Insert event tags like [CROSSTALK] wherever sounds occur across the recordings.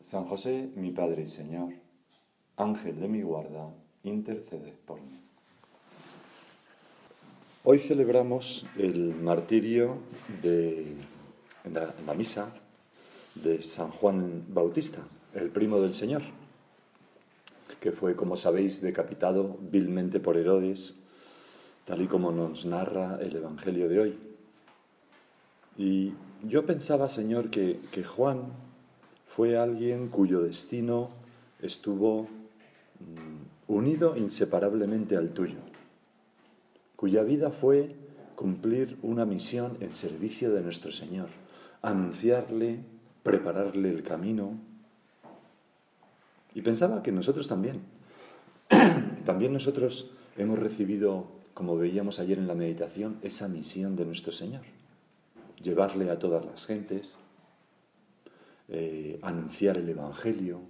San José, mi Padre y Señor, Ángel de mi guarda, intercede por mí. Hoy celebramos el martirio de la, misa de San Juan Bautista, el primo del Señor, que fue, como sabéis, decapitado vilmente por Herodes, tal y como nos narra el Evangelio de hoy. Y yo pensaba, Señor, que, que Juan fue alguien cuyo destino estuvo mm, unido inseparablemente al tuyo, cuya vida fue cumplir una misión en servicio de nuestro Señor, anunciarle, prepararle el camino. Y pensaba que nosotros también, [CLEARS THROAT] también nosotros hemos recibido, como veíamos ayer en la meditación, esa misión de nuestro Señor, llevarle a todas las gentes, eh, anunciar el Evangelio,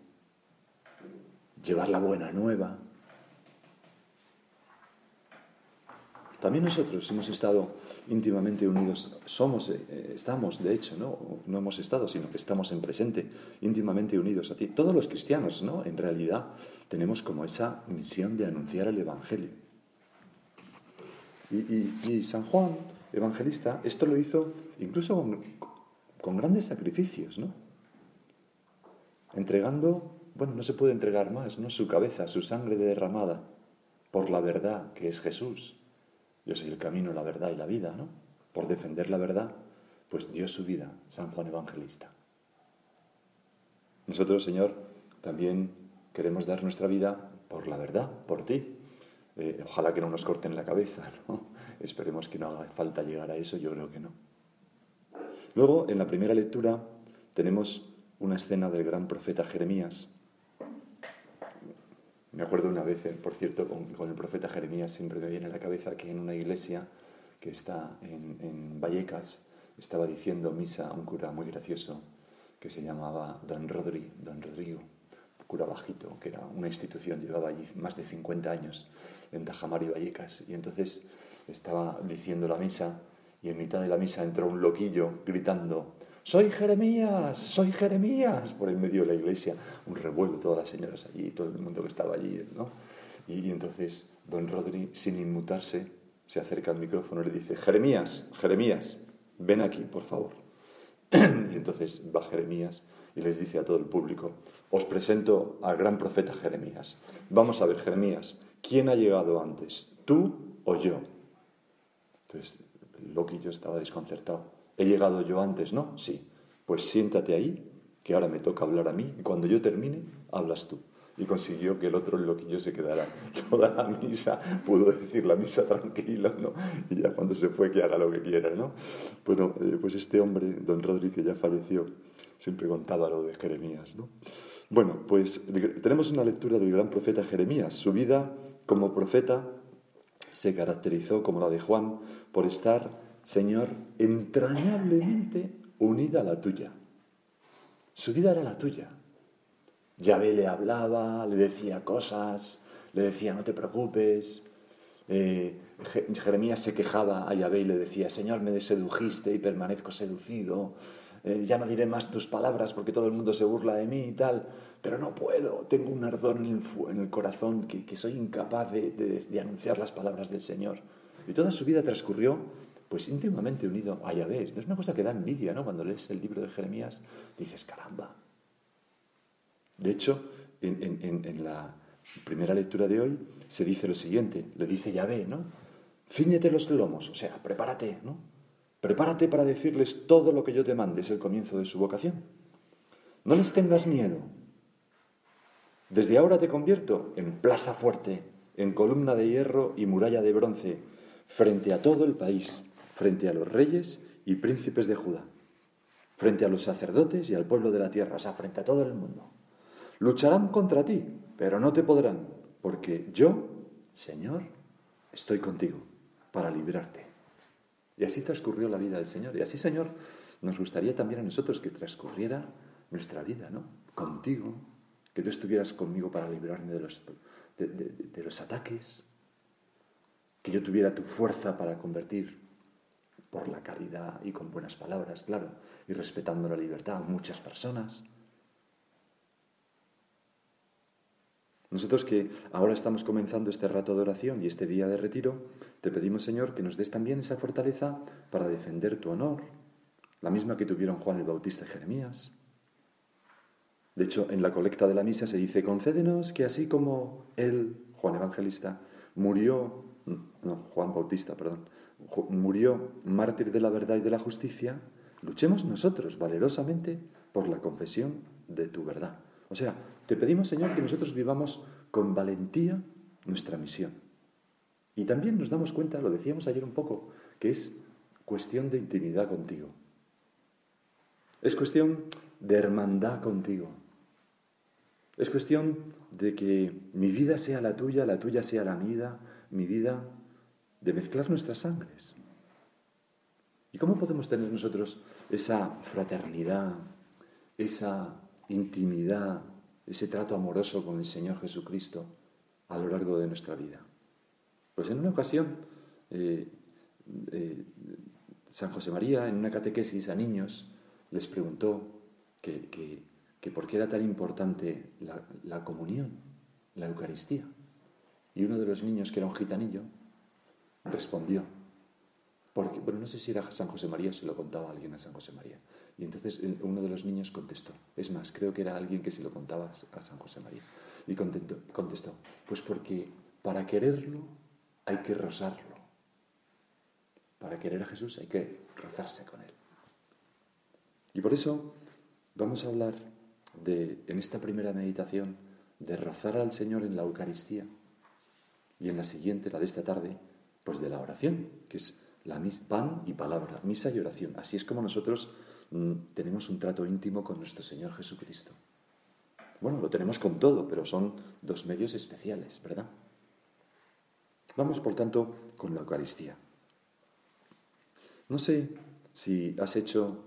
llevar la buena nueva. También nosotros hemos estado íntimamente unidos, somos, eh, estamos, de hecho, ¿no? no hemos estado, sino que estamos en presente, íntimamente unidos a ti. Todos los cristianos, ¿no? En realidad, tenemos como esa misión de anunciar el Evangelio. Y, San Juan, evangelista, esto lo hizo incluso con, con grandes sacrificios, ¿no? Entregando, bueno, no se puede entregar más, ¿no? Su cabeza, su sangre derramada por la verdad que es Jesús. Yo soy el camino, la verdad y la vida, ¿no? Por defender la verdad, pues dio su vida, San Juan Evangelista. Nosotros, Señor, también queremos dar nuestra vida por la verdad, por ti. Eh, ojalá que no nos corten la cabeza, [LAUGHS] ¿no? Esperemos que no haga falta llegar a eso, yo creo que no. Luego, en la primera lectura, tenemos una escena del gran profeta Jeremías. Me acuerdo una vez, por cierto, con, el profeta Jeremías siempre me viene a la cabeza que en una iglesia que está en, Vallecas estaba diciendo misa a un cura muy gracioso que se llamaba Don Rodri, Don Rodrigo, cura bajito, que era una institución, llevaba allí más de 50 años en Tajamar y Vallecas. Y entonces estaba diciendo la misa y en mitad de la misa entró un loquillo gritando, soy Jeremías, soy Jeremías, por el medio de la iglesia, un revuelo, todas las señoras allí, todo el mundo que estaba allí, ¿no? Y, entonces don Rodri, sin inmutarse, se acerca al micrófono y le dice, Jeremías, Jeremías, ven aquí, por favor. [CLEARS THROAT] y entonces va Jeremías y les dice a todo el público, os presento al gran profeta Jeremías. Vamos a ver, Jeremías, ¿quién ha llegado antes, tú o yo? Entonces, el loquillo estaba desconcertado. ¿He llegado yo antes? No, sí. Pues siéntate ahí, que ahora me toca hablar a mí, y cuando yo termine, hablas tú. Y consiguió que el otro loquillo se quedara [LAUGHS] toda la misa, pudo decir la misa tranquilo, ¿no? Y ya cuando se fue, que haga lo que quiera, ¿no? Bueno, eh, pues este hombre, don Rodríguez, ya falleció, siempre contaba lo de Jeremías, ¿no? Bueno, pues tenemos una lectura del gran profeta Jeremías. Su vida como profeta se caracterizó, como la de Juan, por estar Señor, entrañablemente unida a la tuya. Su vida era la tuya. Yahvé le hablaba, le decía cosas, le decía, no te preocupes. Eh, Jeremías se quejaba a Yahvé y le decía, Señor, me sedujiste y permanezco seducido. Eh, ya no diré más tus palabras porque todo el mundo se burla de mí y tal, pero no puedo. Tengo un ardor en el, corazón que, soy incapaz de, de anunciar las palabras del Señor. Y toda su vida transcurrió pues íntimamente unido a Yahvé. Es una cosa que da envidia, ¿no? Cuando lees el libro de Jeremías, dices, caramba. De hecho, en, la primera lectura de hoy se dice lo siguiente, le dice Yahvé, ¿no? Cíñete los lomos, o sea, prepárate, ¿no? Prepárate para decirles todo lo que yo te mande, es el comienzo de su vocación. No les tengas miedo. Desde ahora te convierto en plaza fuerte, en columna de hierro y muralla de bronce, frente a todo el país frente a los reyes y príncipes de Judá, frente a los sacerdotes y al pueblo de la tierra, o sea, frente a todo el mundo. Lucharán contra ti, pero no te podrán, porque yo, Señor, estoy contigo para librarte. Y así transcurrió la vida del Señor. Y así, Señor, nos gustaría también a nosotros que transcurriera nuestra vida, ¿no? Contigo, que tú estuvieras conmigo para librarme de los, de, los ataques, que yo tuviera tu fuerza para convertir por la caridad y con buenas palabras, claro, y respetando la libertad a muchas personas. Nosotros que ahora estamos comenzando este rato de oración y este día de retiro, te pedimos, Señor, que nos des también esa fortaleza para defender tu honor, la misma que tuvieron Juan el Bautista y Jeremías. De hecho, en la colecta de la misa se dice, concédenos que así como él, Juan Evangelista, murió, no, Juan Bautista, perdón, murió mártir de la verdad y de la justicia, luchemos nosotros valerosamente por la confesión de tu verdad. O sea, te pedimos, Señor, que nosotros vivamos con valentía nuestra misión. Y también nos damos cuenta, lo decíamos ayer un poco, que es cuestión de intimidad contigo. Es cuestión de hermandad contigo. Es cuestión de que mi vida sea la tuya, la tuya sea la mía, mi vida, de mezclar nuestras sangres. ¿Y cómo podemos tener nosotros esa fraternidad, esa intimidad, ese trato amoroso con el Señor Jesucristo a lo largo de nuestra vida. Pues en una ocasión, eh, eh, San José María, en una catequesis a niños, les preguntó que, que, por qué era tan importante la, la comunión, la Eucaristía. Y uno de los niños, que era un gitanillo, respondió, porque, bueno, no sé si era San José María se lo contaba alguien a San José María. Y entonces uno de los niños contestó. Es más, creo que era alguien que se lo contaba a San José María. Y contestó, pues porque para quererlo hay que rozarlo. Para querer a Jesús hay que rozarse con Él. Y por eso vamos a hablar de, en esta primera meditación, de rozar al Señor en la Eucaristía. Y en la siguiente, la de esta tarde, pues de la oración, que es la pan y palabra, misa y oración. Así es como nosotros mm, tenemos un trato íntimo con nuestro Señor Jesucristo. Bueno, lo tenemos con todo, pero son dos medios especiales, ¿verdad? Vamos, por tanto, con la Eucaristía. No sé si has hecho,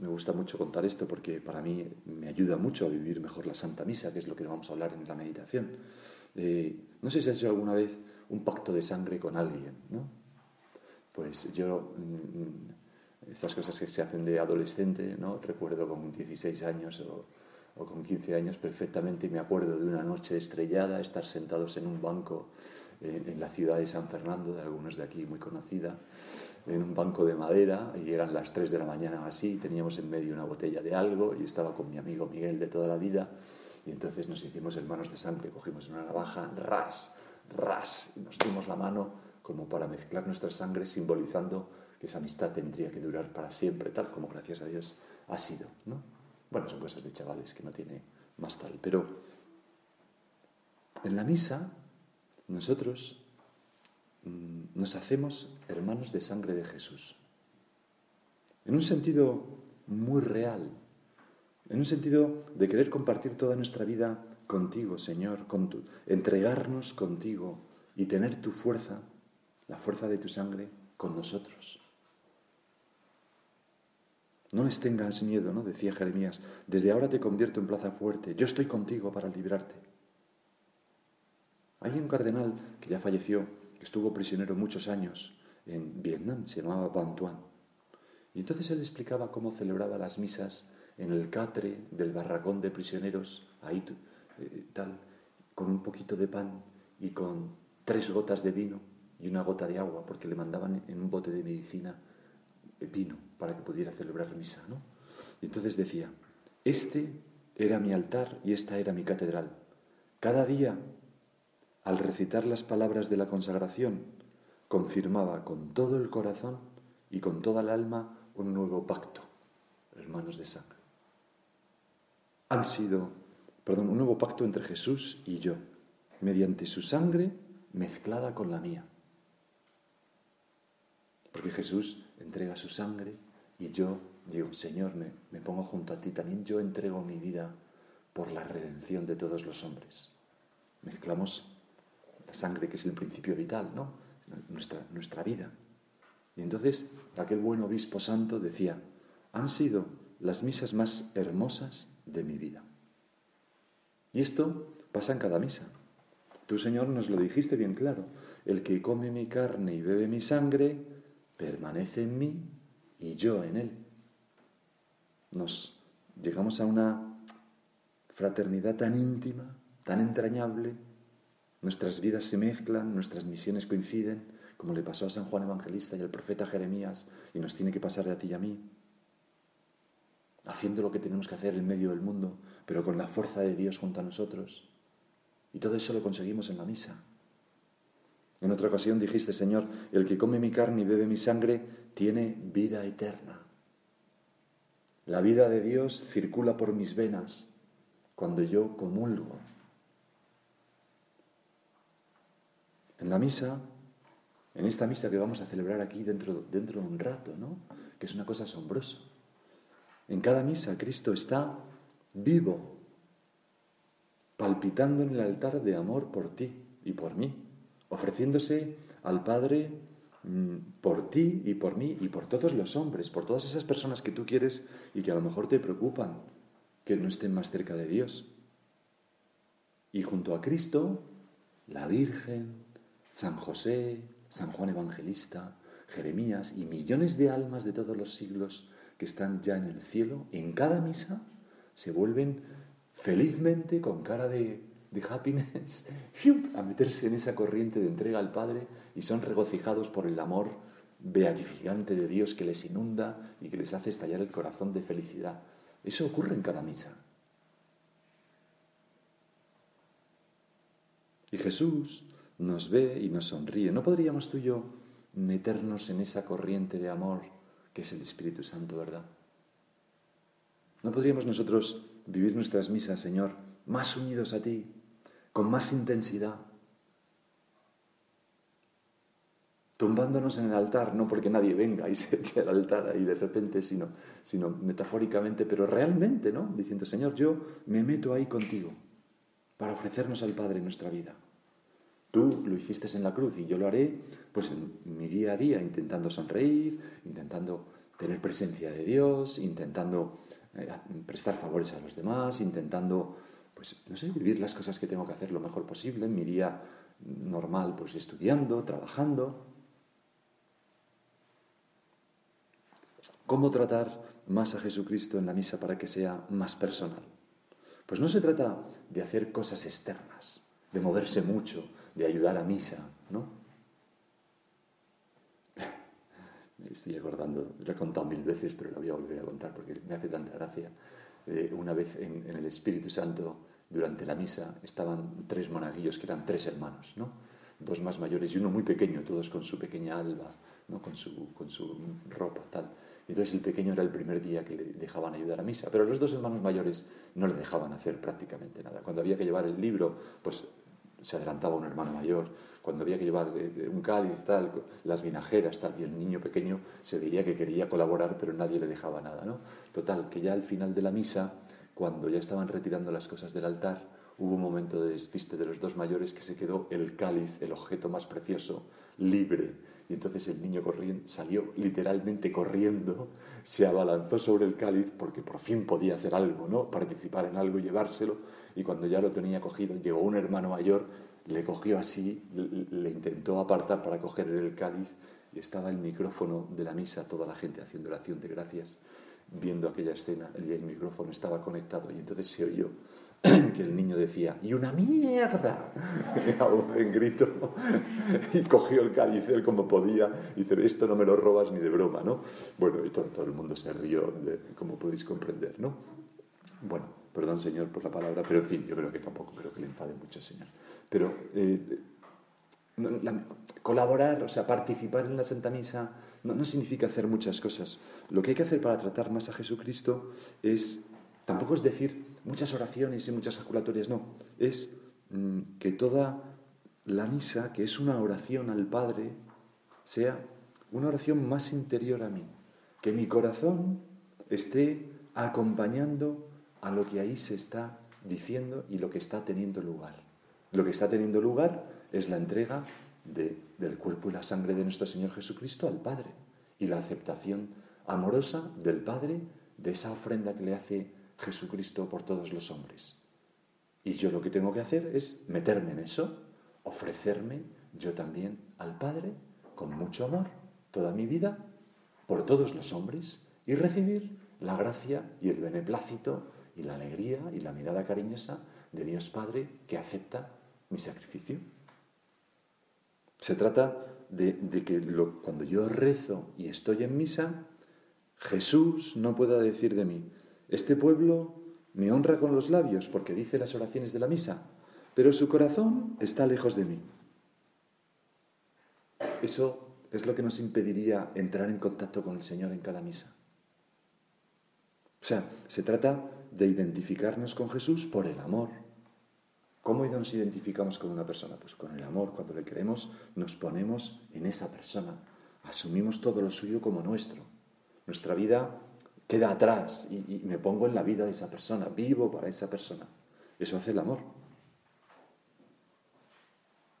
me gusta mucho contar esto porque para mí me ayuda mucho a vivir mejor la Santa Misa, que es lo que vamos a hablar en la meditación. Eh, no sé si has hecho alguna vez un pacto de sangre con alguien, ¿no? pues yo, mm, estas cosas que se hacen de adolescente, ¿no? Recuerdo con 16 años o, con 15 años perfectamente me acuerdo de una noche estrellada, estar sentados en un banco en, la ciudad de San Fernando, de algunos de aquí muy conocida, en un banco de madera y eran las 3 de la mañana o así, teníamos en medio una botella de algo y estaba con mi amigo Miguel de toda la vida y entonces nos hicimos hermanos de sangre, cogimos una navaja, ras, ras, y nos dimos la mano como para mezclar nuestra sangre, simbolizando que esa amistad tendría que durar para siempre, tal como gracias a Dios ha sido. ¿no? Bueno, son cosas de chavales que no tiene más tal. Pero en la misa nosotros mm, nos hacemos hermanos de sangre de Jesús. En un sentido muy real, en un sentido de querer compartir toda nuestra vida contigo, Señor, entregarnos contigo y tener tu fuerza la fuerza de tu sangre con nosotros. No les tengas miedo, ¿no? Decía Jeremías, desde ahora te convierto en plaza fuerte, yo estoy contigo para librarte. Hay un cardenal que ya falleció, que estuvo prisionero muchos años en Vietnam, se llamaba Van Tuan. Y entonces él explicaba cómo celebraba las misas en el catre del barracón de prisioneros, ahí eh, tal, con un poquito de pan y con tres gotas de vino y una gota de agua, porque le mandaban en un bote de medicina vino para que pudiera celebrar misa, ¿no? Y entonces decía, este era mi altar y esta era mi catedral. Cada día, al recitar las palabras de la consagración, confirmaba con todo el corazón y con toda el alma un nuevo pacto, hermanos de sangre. Han sido, perdón, un nuevo pacto entre Jesús y yo, mediante su sangre mezclada con la mía. Porque Jesús entrega su sangre y yo digo, Señor, me, pongo junto a ti, también yo entrego mi vida por la redención de todos los hombres. Mezclamos la sangre, que es el principio vital, ¿no? Nuestra, nuestra vida. Y entonces aquel buen obispo santo decía, han sido las misas más hermosas de mi vida. Y esto pasa en cada misa. Tú, Señor, nos lo dijiste bien claro. El que come mi carne y bebe mi sangre, permanece en mí y yo en él. Nos llegamos a una fraternidad tan íntima, tan entrañable, nuestras vidas se mezclan, nuestras misiones coinciden, como le pasó a San Juan Evangelista y al profeta Jeremías, y nos tiene que pasar a ti y a mí, haciendo lo que tenemos que hacer en medio del mundo, pero con la fuerza de Dios junto a nosotros. Y todo eso lo conseguimos en la misa. En otra ocasión dijiste, Señor, el que come mi carne y bebe mi sangre tiene vida eterna. La vida de Dios circula por mis venas cuando yo comulgo. En la misa, en esta misa que vamos a celebrar aquí dentro, dentro de un rato, ¿no? que es una cosa asombrosa. En cada misa Cristo está vivo, palpitando en el altar de amor por ti y por mí, ofreciéndose al Padre mm, por ti y por mí y por todos los hombres, por todas esas personas que tú quieres y que a lo mejor te preocupan que no estén más cerca de Dios. Y junto a Cristo, la Virgen, San José, San Juan Evangelista, Jeremías y millones de almas de todos los siglos que están ya en el cielo, en cada misa se vuelven felizmente, con cara de, happiness, [LAUGHS] a meterse en esa corriente de entrega al Padre y son regocijados por el amor beatificante de Dios que les inunda y que les hace estallar el corazón de felicidad. Eso ocurre en cada misa. Y Jesús nos ve y nos sonríe. ¿No podríamos tú y yo meternos en esa corriente de amor que es el Espíritu Santo, verdad? ¿No podríamos nosotros vivir nuestras misas, Señor, más unidos a ti, con más intensidad, tumbándonos en el altar, no porque nadie venga y [LAUGHS] se eche al altar ahí de repente, sino, sino metafóricamente, pero realmente, ¿no? Diciendo, Señor, yo me meto ahí contigo para ofrecernos al Padre nuestra vida. Tú lo hiciste en la cruz y yo lo haré pues en mi día a día, intentando sonreír, intentando tener presencia de Dios, intentando eh, prestar favores a los demás, intentando, pues, no sé, vivir las cosas que tengo que hacer lo mejor posible en mi día normal, pues estudiando, trabajando. ¿Cómo tratar más a Jesucristo en la misa para que sea más personal? Pues no se trata de hacer cosas externas, de moverse mucho, de ayudar a misa, ¿no? Me estoy acordando, lo he contado mil veces, pero lo voy a volver a contar porque me hace tanta gracia. Eh, una vez en, el Espíritu Santo, durante la misa, estaban tres monaguillos que eran tres hermanos, ¿no? Dos más mayores y uno muy pequeño, todos con su pequeña alba, ¿no? con, su, con su ropa, tal. Y entonces el pequeño era el primer día que le dejaban ayudar a misa, pero los dos hermanos mayores no le dejaban hacer prácticamente nada. Cuando había que llevar el libro, pues se adelantaba un hermano mayor, cuando había que llevar eh, un cáliz, tal, las vinajeras, tal, y el niño pequeño se veía que quería colaborar, pero nadie le dejaba nada, ¿no? Total, que ya al final de la misa, cuando ya estaban retirando las cosas del altar, hubo un momento de despiste de los dos mayores que se quedó el cáliz, el objeto más precioso, libre. Y entonces el niño salió literalmente corriendo, se abalanzó sobre el cáliz porque por fin podía hacer algo, ¿no? Participar en algo, llevárselo. Y cuando ya lo tenía cogido, llegó un hermano mayor le cogió así, le intentó apartar para coger el cáliz y estaba el micrófono de la misa, toda la gente haciendo oración de gracias, viendo aquella escena, el micrófono estaba conectado y entonces se oyó [CLEARS THROAT] que el niño decía, ¡y una mierda! [LAUGHS] en grito, [LAUGHS] y cogió el cáliz él como podía, y dice, esto no me lo robas ni de broma, ¿no? Bueno, y todo, todo el mundo se rió, como podéis comprender, ¿no? Bueno, perdón Señor por la palabra, pero en fin, yo creo que tampoco creo que le enfade mucho Señor. Pero eh, colaborar, o sea, participar en la Santa Misa no, significa hacer muchas cosas. Lo que hay que hacer para tratar más a Jesucristo es, tampoco es decir muchas oraciones y muchas jaculatorias, no, es mm, que toda la misa, que es una oración al Padre, sea una oración más interior a mí, que mi corazón esté acompañando a lo que ahí se está diciendo y lo que está teniendo lugar. Lo que está teniendo lugar es la entrega del cuerpo y la sangre de nuestro Señor Jesucristo al Padre y la aceptación amorosa del Padre de esa ofrenda que le hace Jesucristo por todos los hombres. Y yo lo que tengo que hacer es meterme en eso, ofrecerme yo también al Padre con mucho amor toda mi vida por todos los hombres y recibir la gracia y el beneplácito y la alegría y la mirada cariñosa de Dios Padre que acepta mi sacrificio. Se trata de, que cuando yo rezo y estoy en misa, Jesús no pueda decir de mí, este pueblo me honra con los labios porque dice las oraciones de la misa, pero su corazón está lejos de mí. Eso es lo que nos impediría entrar en contacto con el Señor en cada misa. O sea, se trata de identificarnos con Jesús por el amor. ¿Cómo nos identificamos con una persona? Pues con el amor. Cuando le queremos, nos ponemos en esa persona. Asumimos todo lo suyo como nuestro. Nuestra vida queda atrás y, me pongo en la vida de esa persona. Vivo para esa persona. Eso hace el amor.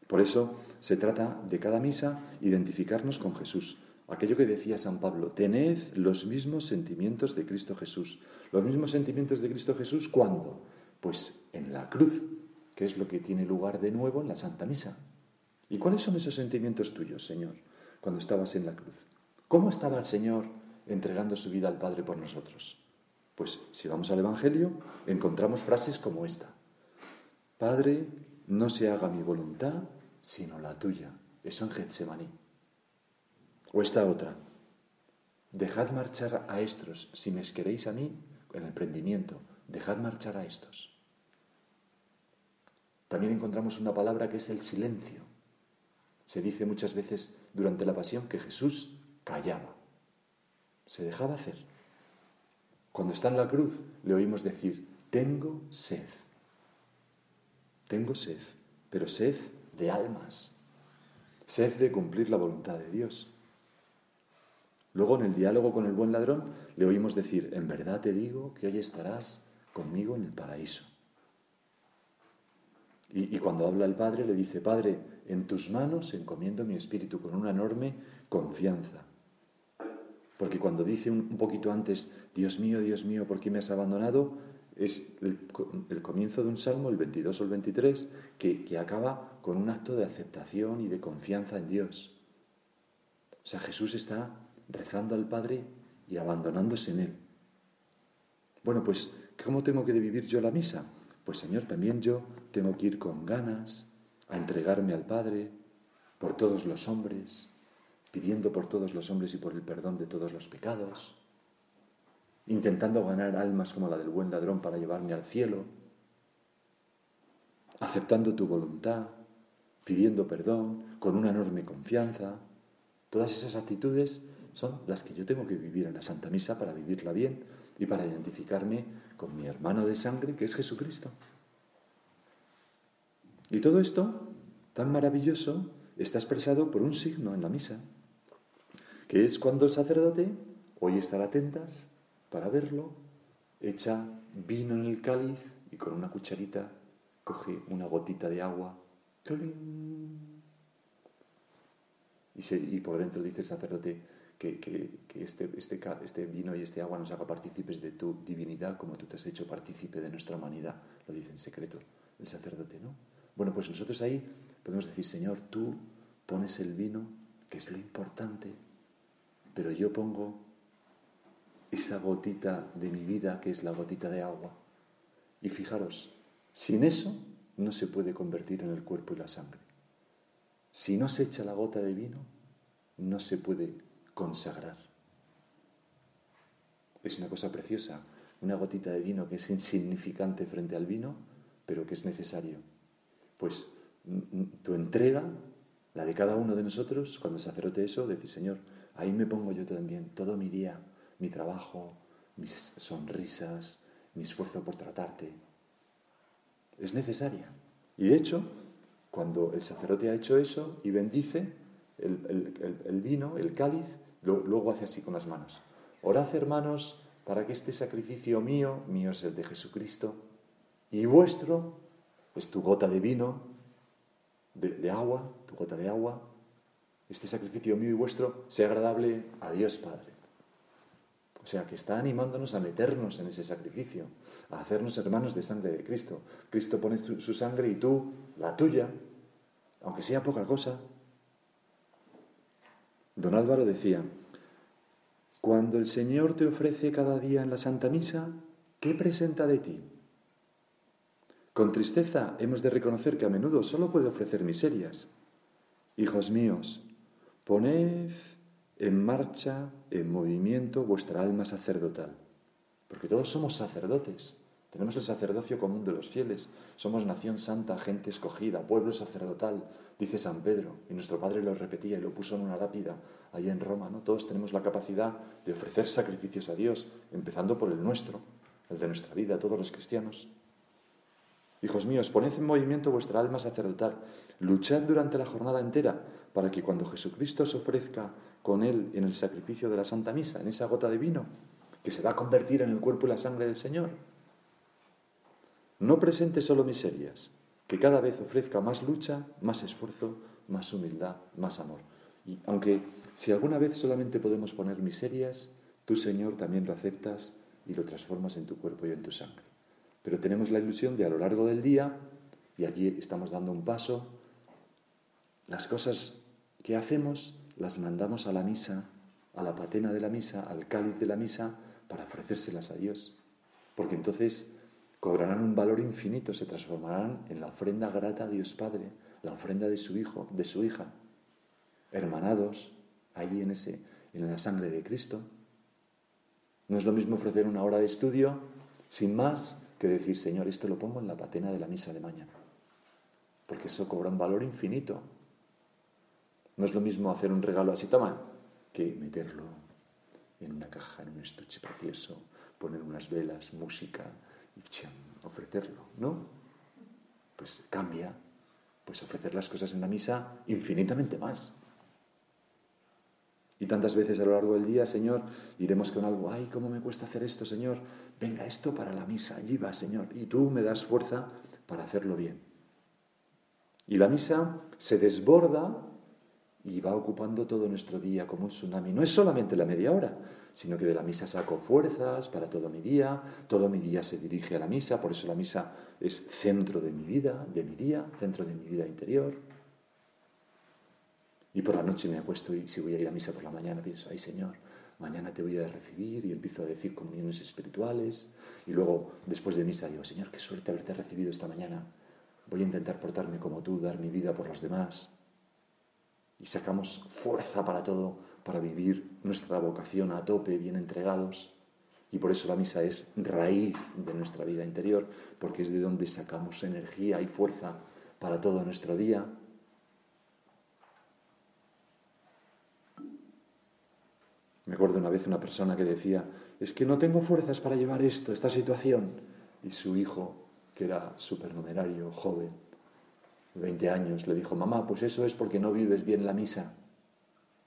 Por eso se trata de cada misa identificarnos con Jesús. Aquello que decía San Pablo, tened los mismos sentimientos de Cristo Jesús. Los mismos sentimientos de Cristo Jesús, ¿cuándo? Pues en la cruz, que es lo que tiene lugar de nuevo en la Santa Misa. ¿Y cuáles son esos sentimientos tuyos, Señor, cuando estabas en la cruz? ¿Cómo estaba el Señor entregando su vida al Padre por nosotros? Pues si vamos al Evangelio, encontramos frases como esta. Padre, no se haga mi voluntad, sino la tuya. Eso en Getsemaní. O esta otra. Dejad marchar a estos, si me queréis a mí, en el prendimiento, dejad marchar a estos. También encontramos una palabra que es el silencio. Se dice muchas veces durante la pasión que Jesús callaba, se dejaba hacer. Cuando está en la cruz le oímos decir, tengo sed, tengo sed, pero sed de almas, sed de cumplir la voluntad de Dios. Luego en el diálogo con el buen ladrón le oímos decir, en verdad te digo que hoy estarás conmigo en el paraíso. Y, cuando habla el Padre le dice, Padre, en tus manos encomiendo mi espíritu con una enorme confianza. Porque cuando dice un, poquito antes, Dios mío, Dios mío, ¿por qué me has abandonado? Es el, comienzo de un salmo, el 22 o el 23, que, que acaba con un acto de aceptación y de confianza en Dios. O sea, Jesús está rezando al Padre y abandonándose en Él. Bueno, pues, ¿cómo tengo que vivir yo la misa? Pues Señor, también yo tengo que ir con ganas a entregarme al Padre por todos los hombres, pidiendo por todos los hombres y por el perdón de todos los pecados, intentando ganar almas como la del buen ladrón para llevarme al cielo, aceptando tu voluntad, pidiendo perdón, con una enorme confianza. Todas esas actitudes son las que yo tengo que vivir en la Santa Misa para vivirla bien y para identificarme con mi hermano de sangre que es Jesucristo. Y todo esto, tan maravilloso, está expresado por un signo en la misa, que es cuando el sacerdote, hoy estar atentas, para verlo, echa vino en el cáliz y con una cucharita coge una gotita de agua y, y, por dentro dice el sacerdote que, este, este, este, vino y este agua nos haga partícipes de tu divinidad como tú te has hecho partícipe de nuestra humanidad. Lo dice en secreto el sacerdote, ¿no? Bueno, pues nosotros ahí podemos decir, Señor, tú pones el vino, que es lo importante, pero yo pongo esa gotita de mi vida, que es la gotita de agua. Y fijaros, sin eso no se puede convertir en el cuerpo y la sangre. Si no se echa la gota de vino, no se puede consagrar. Es una cosa preciosa, una gotita de vino que es insignificante frente al vino, pero que es necesario. Pues tu entrega, la de cada uno de nosotros, cuando sacerdote eso, decir, Señor, ahí me pongo yo también, todo mi día, mi trabajo, mis sonrisas, mi esfuerzo por tratarte. Es necesaria. Y de hecho, cuando el sacerdote ha hecho eso y bendice el, vino, el cáliz, luego hace así con las manos. Orad, hermanos, para que este sacrificio mío, mío es el de Jesucristo, y vuestro es tu gota de vino, de, agua, tu gota de agua. Este sacrificio mío y vuestro sea agradable a Dios Padre. O sea, que está animándonos a meternos en ese sacrificio, a hacernos hermanos de sangre de Cristo. Cristo pone su sangre y tú la tuya, aunque sea poca cosa. Don Álvaro decía, cuando el Señor te ofrece cada día en la Santa Misa, ¿qué presenta de ti? Con tristeza hemos de reconocer que a menudo solo puede ofrecer miserias. Hijos míos, poned en marcha, en movimiento vuestra alma sacerdotal, porque todos somos sacerdotes. Tenemos el sacerdocio común de los fieles. Somos nación santa, gente escogida, pueblo sacerdotal, dice San Pedro. Y nuestro Padre lo repetía y lo puso en una lápida allá en Roma. ¿no? Todos tenemos la capacidad de ofrecer sacrificios a Dios, empezando por el nuestro, el de nuestra vida, todos los cristianos. Hijos míos, poned en movimiento vuestra alma sacerdotal. Luchad durante la jornada entera para que cuando Jesucristo se ofrezca con Él en el sacrificio de la Santa Misa, en esa gota de vino, que se va a convertir en el cuerpo y la sangre del Señor, no presente solo miserias, que cada vez ofrezca más lucha, más esfuerzo, más humildad, más amor. Y aunque si alguna vez solamente podemos poner miserias, tú Señor también lo aceptas y lo transformas en tu cuerpo y en tu sangre. Pero tenemos la ilusión de a lo largo del día, y aquí estamos dando un paso, las cosas que hacemos las mandamos a la misa, a la patena de la misa, al cáliz de la misa, para ofrecérselas a Dios. Porque entonces cobrarán un valor infinito, se transformarán en la ofrenda grata a Dios Padre, la ofrenda de su hijo, de su hija, hermanados ahí en ese en la sangre de Cristo. No es lo mismo ofrecer una hora de estudio sin más que decir, Señor, esto lo pongo en la patena de la misa de mañana. Porque eso cobra un valor infinito. No es lo mismo hacer un regalo así, toma, que meterlo en una caja, en un estuche precioso, poner unas velas, música, ofrecerlo, ¿no? Pues cambia, pues ofrecer las cosas en la misa infinitamente más. Y tantas veces a lo largo del día, Señor, iremos con algo, ay, ¿cómo me cuesta hacer esto, Señor? Venga, esto para la misa, allí va, Señor, y tú me das fuerza para hacerlo bien. Y la misa se desborda y va ocupando todo nuestro día como un tsunami. No es solamente la media hora, sino que de la misa saco fuerzas para todo mi día, todo mi día se dirige a la misa, por eso la misa es centro de mi vida, de mi día, centro de mi vida interior. Y por la noche me acuesto y si voy a ir a misa por la mañana pienso, ay Señor, mañana te voy a recibir y empiezo a decir comuniones espirituales y luego después de misa digo, Señor, qué suerte haberte recibido esta mañana. Voy a intentar portarme como tú, dar mi vida por los demás y sacamos fuerza para todo, para vivir nuestra vocación a tope, bien entregados. Y por eso la misa es raíz de nuestra vida interior, porque es de donde sacamos energía y fuerza para todo nuestro día. Me acuerdo una vez una persona que decía, es que no tengo fuerzas para llevar esto, esta situación. Y su hijo, que era supernumerario, joven, 20 años, le dijo, mamá, pues eso es porque no vives bien la misa.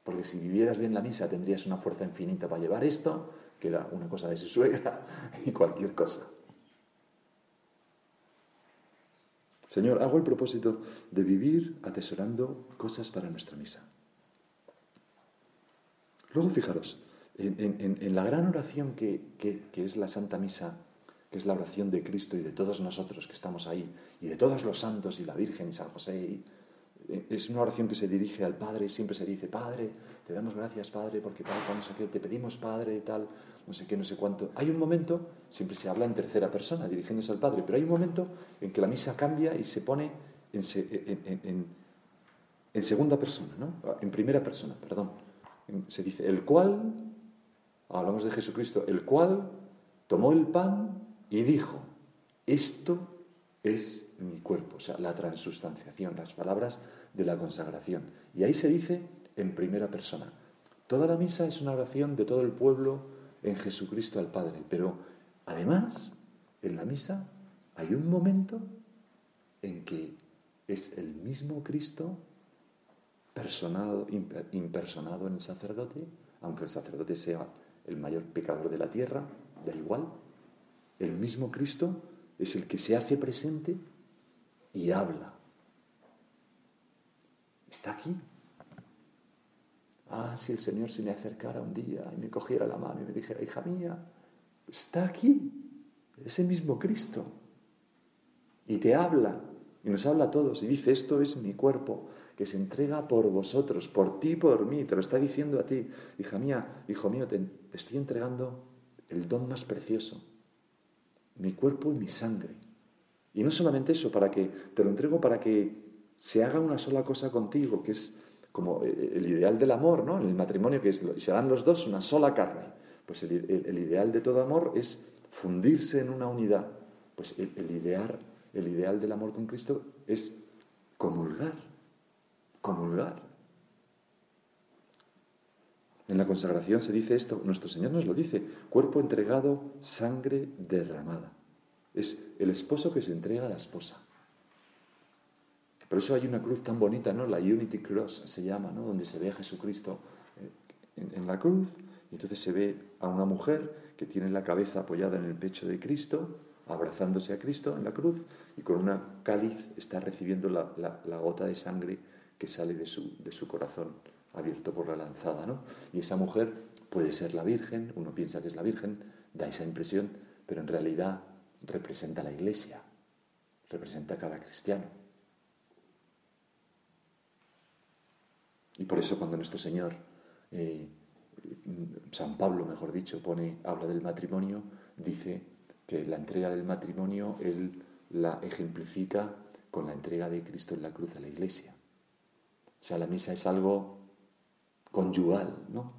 Porque si vivieras bien la misa tendrías una fuerza infinita para llevar esto, que era una cosa de su suegra, [LAUGHS] y cualquier cosa. Señor, hago el propósito de vivir atesorando cosas para nuestra misa. Luego, fijaros, en, la gran oración que es la Santa Misa, que es la oración de Cristo y de todos nosotros que estamos ahí, y de todos los santos y la Virgen y San José. Eh, es una oración que se dirige al Padre y siempre se dice, Padre, te damos gracias, Padre, porque tal, no sé qué, te pedimos, Padre, y tal, no sé qué, no sé cuánto. Hay un momento, siempre se habla en tercera persona, dirigiéndose al Padre, pero hay un momento en que la misa cambia y se pone en, en segunda persona, ¿no? En primera persona, perdón. Se dice, el cual, hablamos de Jesucristo, el cual tomó el pan y dijo, esto es mi cuerpo, o sea, la transustanciación, las palabras de la consagración. Y ahí se dice en primera persona. Toda la misa es una oración de todo el pueblo en Jesucristo al Padre, pero además en la misa hay un momento en que es el mismo Cristo personado, impersonado en el sacerdote, aunque el sacerdote sea el mayor pecador de la tierra, da igual, el mismo Cristo es el que se hace presente y habla. Está aquí. Ah, si el Señor se me acercara un día y me cogiera la mano y me dijera, hija mía, está aquí, ese mismo Cristo. Y te habla, y nos habla a todos, y dice, esto es mi cuerpo, que se entrega por vosotros, por ti, por mí, te lo está diciendo a ti. Hija mía, hijo mío, te, te estoy entregando el don más precioso, mi cuerpo y mi sangre. Y no solamente eso, para que te lo entrego para que se haga una sola cosa contigo, que es como el ideal del amor, ¿no? En el matrimonio, que es, serán los dos una sola carne. Pues el, ideal de todo amor es fundirse en una unidad. Pues el, el ideal del amor con Cristo es comulgar, comulgar. En la consagración se dice esto, nuestro Señor nos lo dice, cuerpo entregado, sangre derramada. Es el esposo que se entrega a la esposa. Por eso hay una cruz tan bonita, ¿no? La Unity Cross se llama, ¿no? Donde se ve a Jesucristo eh, en, la cruz y entonces se ve a una mujer que tiene la cabeza apoyada en el pecho de Cristo, abrazándose a Cristo en la cruz y con una cáliz está recibiendo la, gota de sangre que sale de su, de su corazón abierto por la lanzada, ¿no? Y esa mujer puede ser la Virgen, uno piensa que es la Virgen, da esa impresión, pero en realidad representa la Iglesia, representa a cada cristiano. Y por eso cuando nuestro Señor, eh, San Pablo, mejor dicho, pone, habla del matrimonio, dice que la entrega del matrimonio él la ejemplifica con la entrega de Cristo en la cruz a la iglesia. O sea, la misa es algo conyugal, ¿no?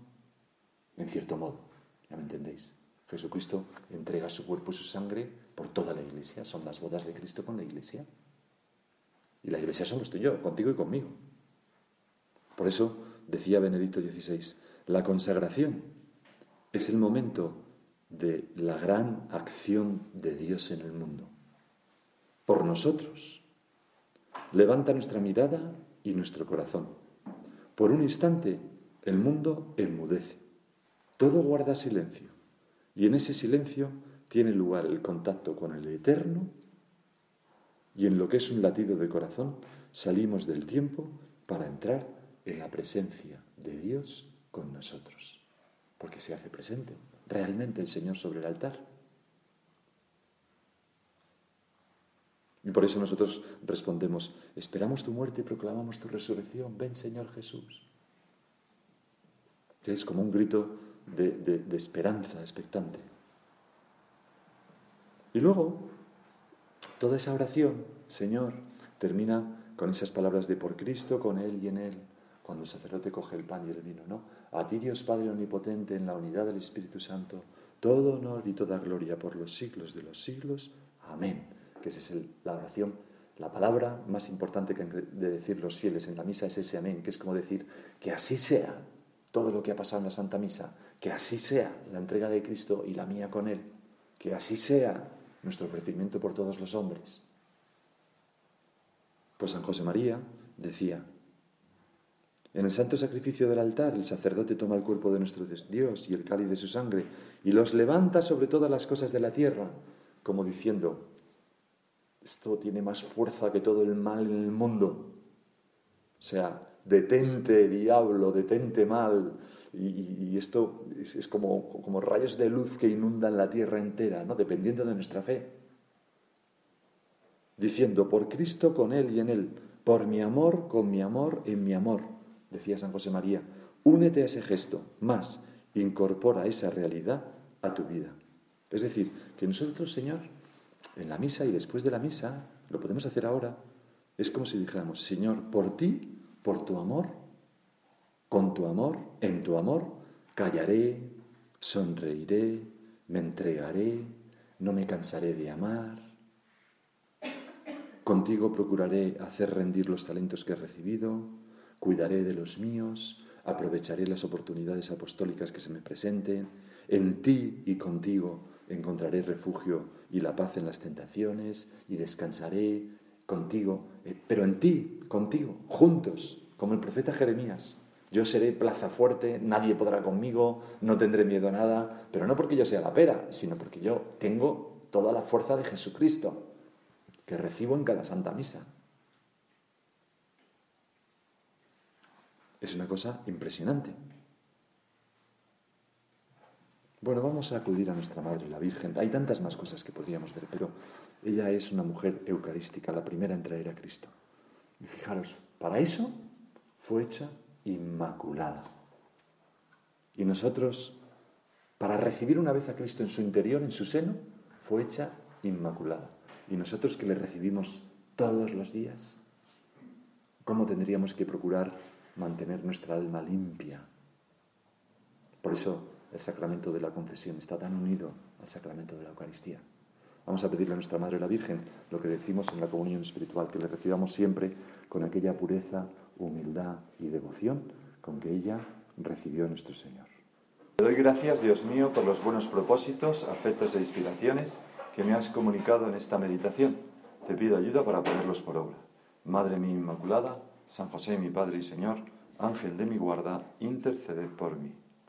En cierto modo, ya me entendéis. Jesucristo entrega su cuerpo y su sangre por toda la iglesia, son las bodas de Cristo con la iglesia. Y la iglesia somos tú y yo, contigo y conmigo. Por eso decía Benedicto XVI, la consagración es el momento de la gran acción de Dios en el mundo. Por nosotros. Levanta nuestra mirada y nuestro corazón. Por un instante el mundo enmudece. Todo guarda silencio. Y en ese silencio tiene lugar el contacto con el Eterno y en lo que es un latido de corazón salimos del tiempo para entrar en la presencia de Dios con nosotros, porque se hace presente realmente el Señor sobre el altar. Y por eso nosotros respondemos, esperamos tu muerte y proclamamos tu resurrección, ven Señor Jesús. Es como un grito de, esperanza expectante. Y luego, toda esa oración, Señor, termina con esas palabras de por Cristo, con Él y en Él cuando el sacerdote coge el pan y el vino, ¿no? A ti Dios Padre Omnipotente, en la unidad del Espíritu Santo, todo honor y toda gloria por los siglos de los siglos. Amén. Que esa es la oración, la palabra más importante que de decir los fieles en la misa es ese amén, que es como decir que así sea todo lo que ha pasado en la Santa Misa, que así sea la entrega de Cristo y la mía con Él, que así sea nuestro ofrecimiento por todos los hombres. Pues San José María decía, en el santo sacrificio del altar, el sacerdote toma el cuerpo de nuestro Dios y el cáliz de su sangre y los levanta sobre todas las cosas de la tierra, como diciendo, esto tiene más fuerza que todo el mal en el mundo. O sea, detente, diablo, detente mal. Y, esto es, como, como, rayos de luz que inundan la tierra entera, ¿no? dependiendo de nuestra fe. Diciendo, por Cristo con Él y en Él, por mi amor con mi amor en mi amor decía San José María, únete a ese gesto, más, incorpora esa realidad a tu vida. Es decir, que nosotros, Señor, en la misa y después de la misa, lo podemos hacer ahora, es como si dijéramos, Señor, por ti, por tu amor, con tu amor, en tu amor, callaré, sonreiré, me entregaré, no me cansaré de amar. Contigo procuraré hacer rendir los talentos que he recibido, cuidaré de los míos, aprovecharé las oportunidades apostólicas que se me presenten, en ti y contigo encontraré refugio y la paz en las tentaciones y descansaré contigo, eh, pero en ti, contigo, juntos, como el profeta Jeremías. Yo seré plaza fuerte, nadie podrá conmigo, no tendré miedo a nada, pero no porque yo sea la pera, sino porque yo tengo toda la fuerza de Jesucristo que recibo en cada Santa Misa. Es una cosa impresionante. Bueno, vamos a acudir a nuestra Madre, la Virgen. Hay tantas más cosas que podríamos ver, pero ella es una mujer eucarística, la primera en traer a Cristo. Y fijaros, para eso fue hecha inmaculada. Y nosotros, para recibir una vez a Cristo en su interior, en su seno, fue hecha inmaculada. Y nosotros que le recibimos todos los días, ¿cómo tendríamos que procurar mantener nuestra alma limpia? Por eso el sacramento de la confesión está tan unido al sacramento de la Eucaristía. Vamos a pedirle a nuestra Madre la Virgen lo que decimos en la comunión espiritual, que le recibamos siempre con aquella pureza, humildad y devoción con que ella recibió a nuestro Señor. Te doy gracias, Dios mío, por los buenos propósitos, afectos e inspiraciones que me has comunicado en esta meditación. Te pido ayuda para ponerlos por obra. Madre mía Inmaculada, San José mi Padre y Señor, Ángel de mi guarda, interceded por mí.